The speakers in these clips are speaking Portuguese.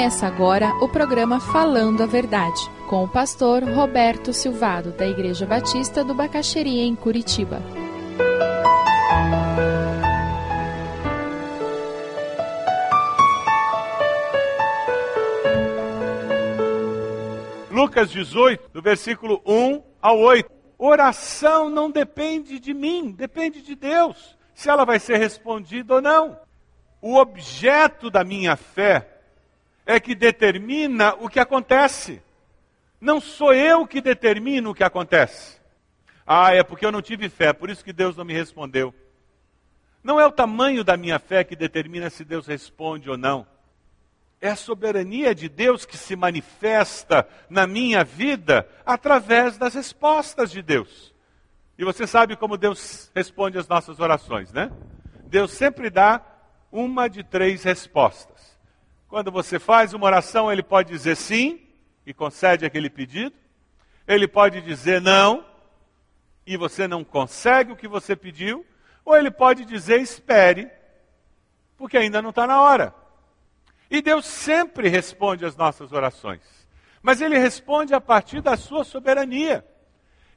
Começa agora o programa Falando a Verdade, com o pastor Roberto Silvado, da Igreja Batista do Bacaxeria, em Curitiba. Lucas 18, do versículo 1 ao 8. Oração não depende de mim, depende de Deus, se ela vai ser respondida ou não. O objeto da minha fé é que determina o que acontece. Não sou eu que determino o que acontece. Ah, é porque eu não tive fé, por isso que Deus não me respondeu. Não é o tamanho da minha fé que determina se Deus responde ou não. É a soberania de Deus que se manifesta na minha vida através das respostas de Deus. E você sabe como Deus responde às nossas orações, né? Deus sempre dá uma de três respostas. Quando você faz uma oração, ele pode dizer sim e concede aquele pedido. Ele pode dizer não e você não consegue o que você pediu. Ou ele pode dizer espere, porque ainda não está na hora. E Deus sempre responde às nossas orações. Mas ele responde a partir da sua soberania.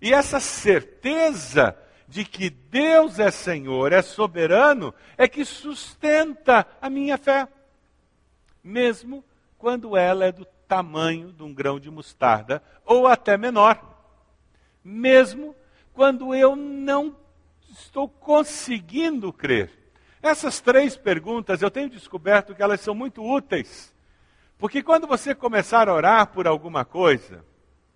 E essa certeza de que Deus é Senhor, é soberano, é que sustenta a minha fé mesmo quando ela é do tamanho de um grão de mostarda ou até menor. Mesmo quando eu não estou conseguindo crer. Essas três perguntas eu tenho descoberto que elas são muito úteis. Porque quando você começar a orar por alguma coisa,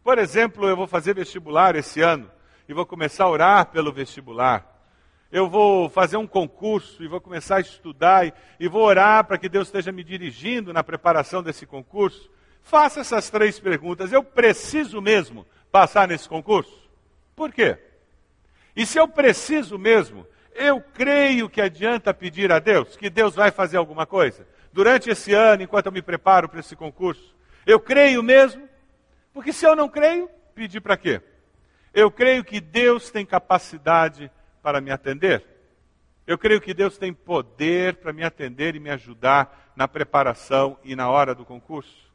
por exemplo, eu vou fazer vestibular esse ano e vou começar a orar pelo vestibular eu vou fazer um concurso e vou começar a estudar e, e vou orar para que Deus esteja me dirigindo na preparação desse concurso, faça essas três perguntas. Eu preciso mesmo passar nesse concurso? Por quê? E se eu preciso mesmo, eu creio que adianta pedir a Deus que Deus vai fazer alguma coisa durante esse ano, enquanto eu me preparo para esse concurso. Eu creio mesmo, porque se eu não creio, pedir para quê? Eu creio que Deus tem capacidade para me atender. Eu creio que Deus tem poder para me atender e me ajudar na preparação e na hora do concurso.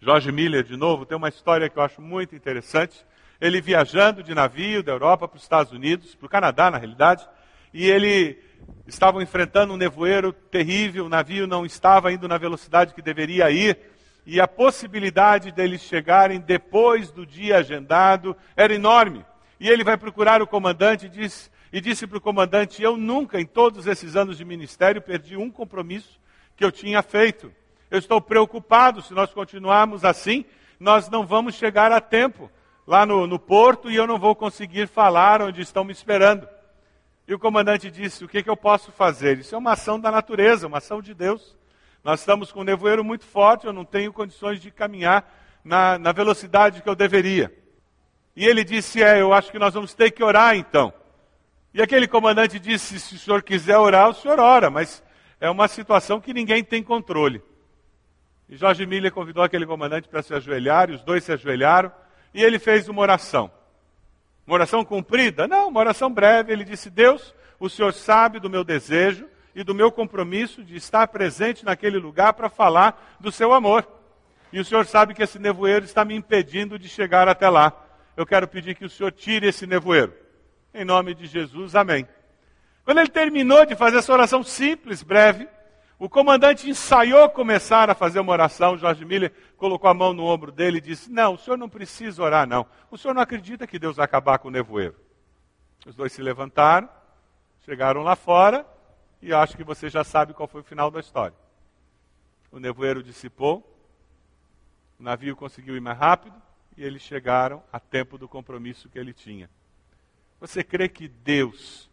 Jorge Miller, de novo, tem uma história que eu acho muito interessante. Ele viajando de navio da Europa para os Estados Unidos, para o Canadá, na realidade, e ele estava enfrentando um nevoeiro terrível, o navio não estava indo na velocidade que deveria ir, e a possibilidade deles chegarem depois do dia agendado era enorme. E ele vai procurar o comandante e diz: e disse para o comandante: Eu nunca, em todos esses anos de ministério, perdi um compromisso que eu tinha feito. Eu estou preocupado, se nós continuarmos assim, nós não vamos chegar a tempo lá no, no porto e eu não vou conseguir falar onde estão me esperando. E o comandante disse: O que, que eu posso fazer? Isso é uma ação da natureza, uma ação de Deus. Nós estamos com um nevoeiro muito forte, eu não tenho condições de caminhar na, na velocidade que eu deveria. E ele disse: É, eu acho que nós vamos ter que orar então. E aquele comandante disse: se o senhor quiser orar, o senhor ora, mas é uma situação que ninguém tem controle. E Jorge Miller convidou aquele comandante para se ajoelhar, e os dois se ajoelharam, e ele fez uma oração. Uma oração cumprida? Não, uma oração breve. Ele disse: Deus, o senhor sabe do meu desejo e do meu compromisso de estar presente naquele lugar para falar do seu amor. E o senhor sabe que esse nevoeiro está me impedindo de chegar até lá. Eu quero pedir que o senhor tire esse nevoeiro. Em nome de Jesus, amém. Quando ele terminou de fazer essa oração simples, breve, o comandante ensaiou começar a fazer uma oração. Jorge Miller colocou a mão no ombro dele e disse: Não, o senhor não precisa orar, não. O senhor não acredita que Deus vai acabar com o nevoeiro. Os dois se levantaram, chegaram lá fora, e acho que você já sabe qual foi o final da história. O nevoeiro dissipou, o navio conseguiu ir mais rápido, e eles chegaram a tempo do compromisso que ele tinha. Você crê que Deus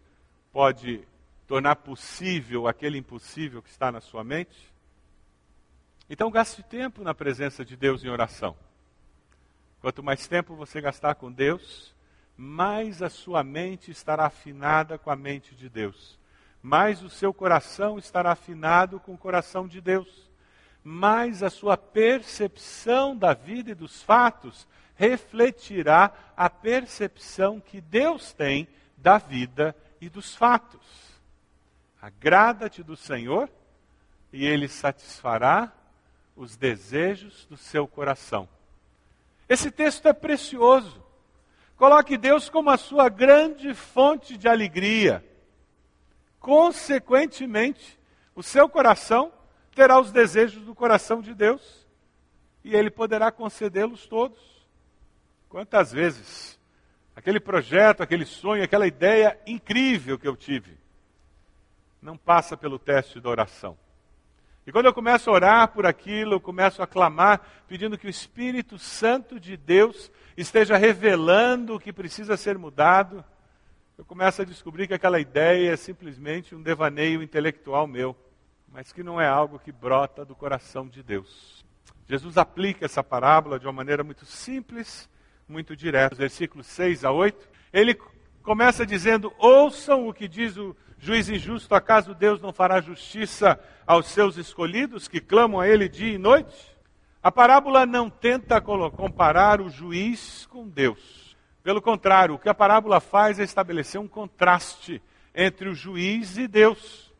pode tornar possível aquele impossível que está na sua mente? Então gaste tempo na presença de Deus em oração. Quanto mais tempo você gastar com Deus, mais a sua mente estará afinada com a mente de Deus. Mais o seu coração estará afinado com o coração de Deus. Mais a sua percepção da vida e dos fatos refletirá a percepção que Deus tem da vida e dos fatos. Agrada-te do Senhor e Ele satisfará os desejos do seu coração. Esse texto é precioso. Coloque Deus como a sua grande fonte de alegria. Consequentemente, o seu coração terá os desejos do coração de Deus e ele poderá concedê-los todos. Quantas vezes aquele projeto, aquele sonho, aquela ideia incrível que eu tive não passa pelo teste da oração. E quando eu começo a orar por aquilo, eu começo a clamar, pedindo que o Espírito Santo de Deus esteja revelando o que precisa ser mudado, eu começo a descobrir que aquela ideia é simplesmente um devaneio intelectual meu, mas que não é algo que brota do coração de Deus. Jesus aplica essa parábola de uma maneira muito simples, muito direta. Versículos 6 a 8, ele começa dizendo: Ouçam o que diz o juiz injusto, acaso Deus não fará justiça aos seus escolhidos que clamam a Ele dia e noite? A parábola não tenta comparar o juiz com Deus. Pelo contrário, o que a parábola faz é estabelecer um contraste entre o juiz e Deus.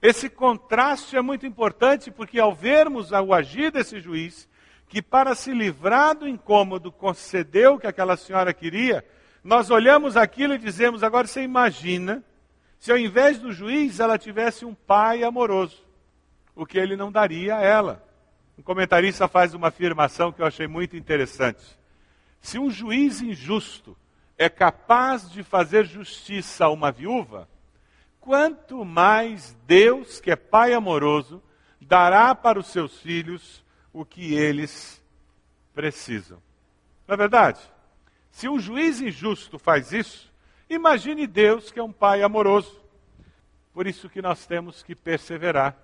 Esse contraste é muito importante porque, ao vermos o agir desse juiz, que para se livrar do incômodo concedeu o que aquela senhora queria, nós olhamos aquilo e dizemos: agora você imagina se ao invés do juiz ela tivesse um pai amoroso, o que ele não daria a ela. Um comentarista faz uma afirmação que eu achei muito interessante. Se um juiz injusto é capaz de fazer justiça a uma viúva, quanto mais Deus, que é Pai amoroso, dará para os seus filhos o que eles precisam. Não é verdade? Se um juiz injusto faz isso, imagine Deus, que é um Pai amoroso. Por isso que nós temos que perseverar,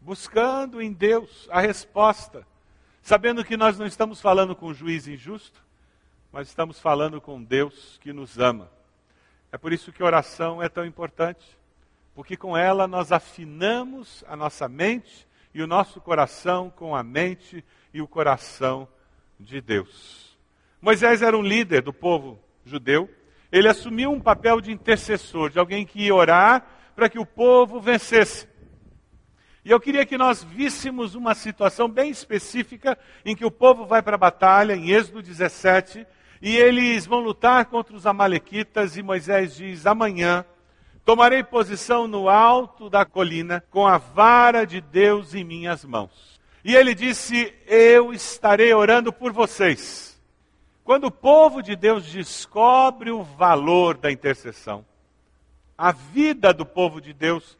buscando em Deus a resposta, sabendo que nós não estamos falando com um juiz injusto, mas estamos falando com Deus que nos ama. É por isso que oração é tão importante porque com ela nós afinamos a nossa mente e o nosso coração com a mente e o coração de Deus. Moisés era um líder do povo judeu, ele assumiu um papel de intercessor, de alguém que ia orar para que o povo vencesse. E eu queria que nós víssemos uma situação bem específica em que o povo vai para a batalha, em Êxodo 17, e eles vão lutar contra os Amalequitas, e Moisés diz: amanhã Tomarei posição no alto da colina, com a vara de Deus em minhas mãos. E ele disse: Eu estarei orando por vocês. Quando o povo de Deus descobre o valor da intercessão, a vida do povo de Deus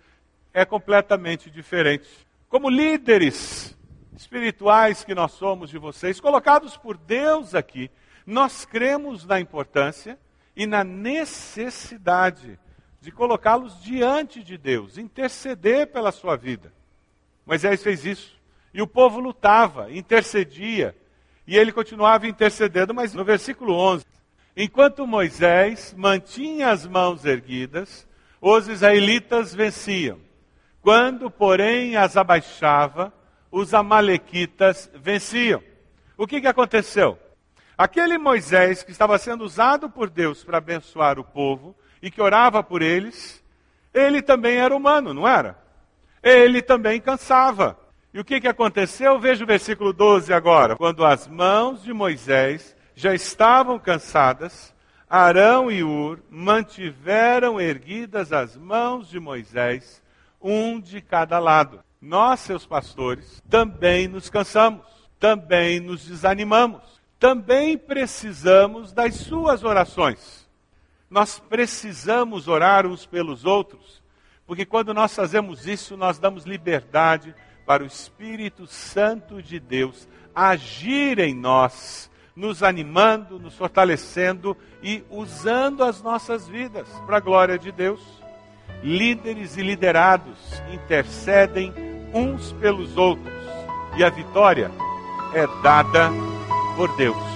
é completamente diferente. Como líderes espirituais que nós somos de vocês, colocados por Deus aqui, nós cremos na importância e na necessidade de colocá-los diante de Deus, interceder pela sua vida. Moisés fez isso. E o povo lutava, intercedia, e ele continuava intercedendo, mas no versículo 11, enquanto Moisés mantinha as mãos erguidas, os israelitas venciam. Quando, porém, as abaixava, os amalequitas venciam. O que, que aconteceu? Aquele Moisés que estava sendo usado por Deus para abençoar o povo, e que orava por eles, ele também era humano, não era? Ele também cansava. E o que, que aconteceu? Veja o versículo 12 agora. Quando as mãos de Moisés já estavam cansadas, Arão e Ur mantiveram erguidas as mãos de Moisés, um de cada lado. Nós, seus pastores, também nos cansamos, também nos desanimamos, também precisamos das suas orações. Nós precisamos orar uns pelos outros, porque quando nós fazemos isso, nós damos liberdade para o Espírito Santo de Deus agir em nós, nos animando, nos fortalecendo e usando as nossas vidas para a glória de Deus. Líderes e liderados intercedem uns pelos outros e a vitória é dada por Deus.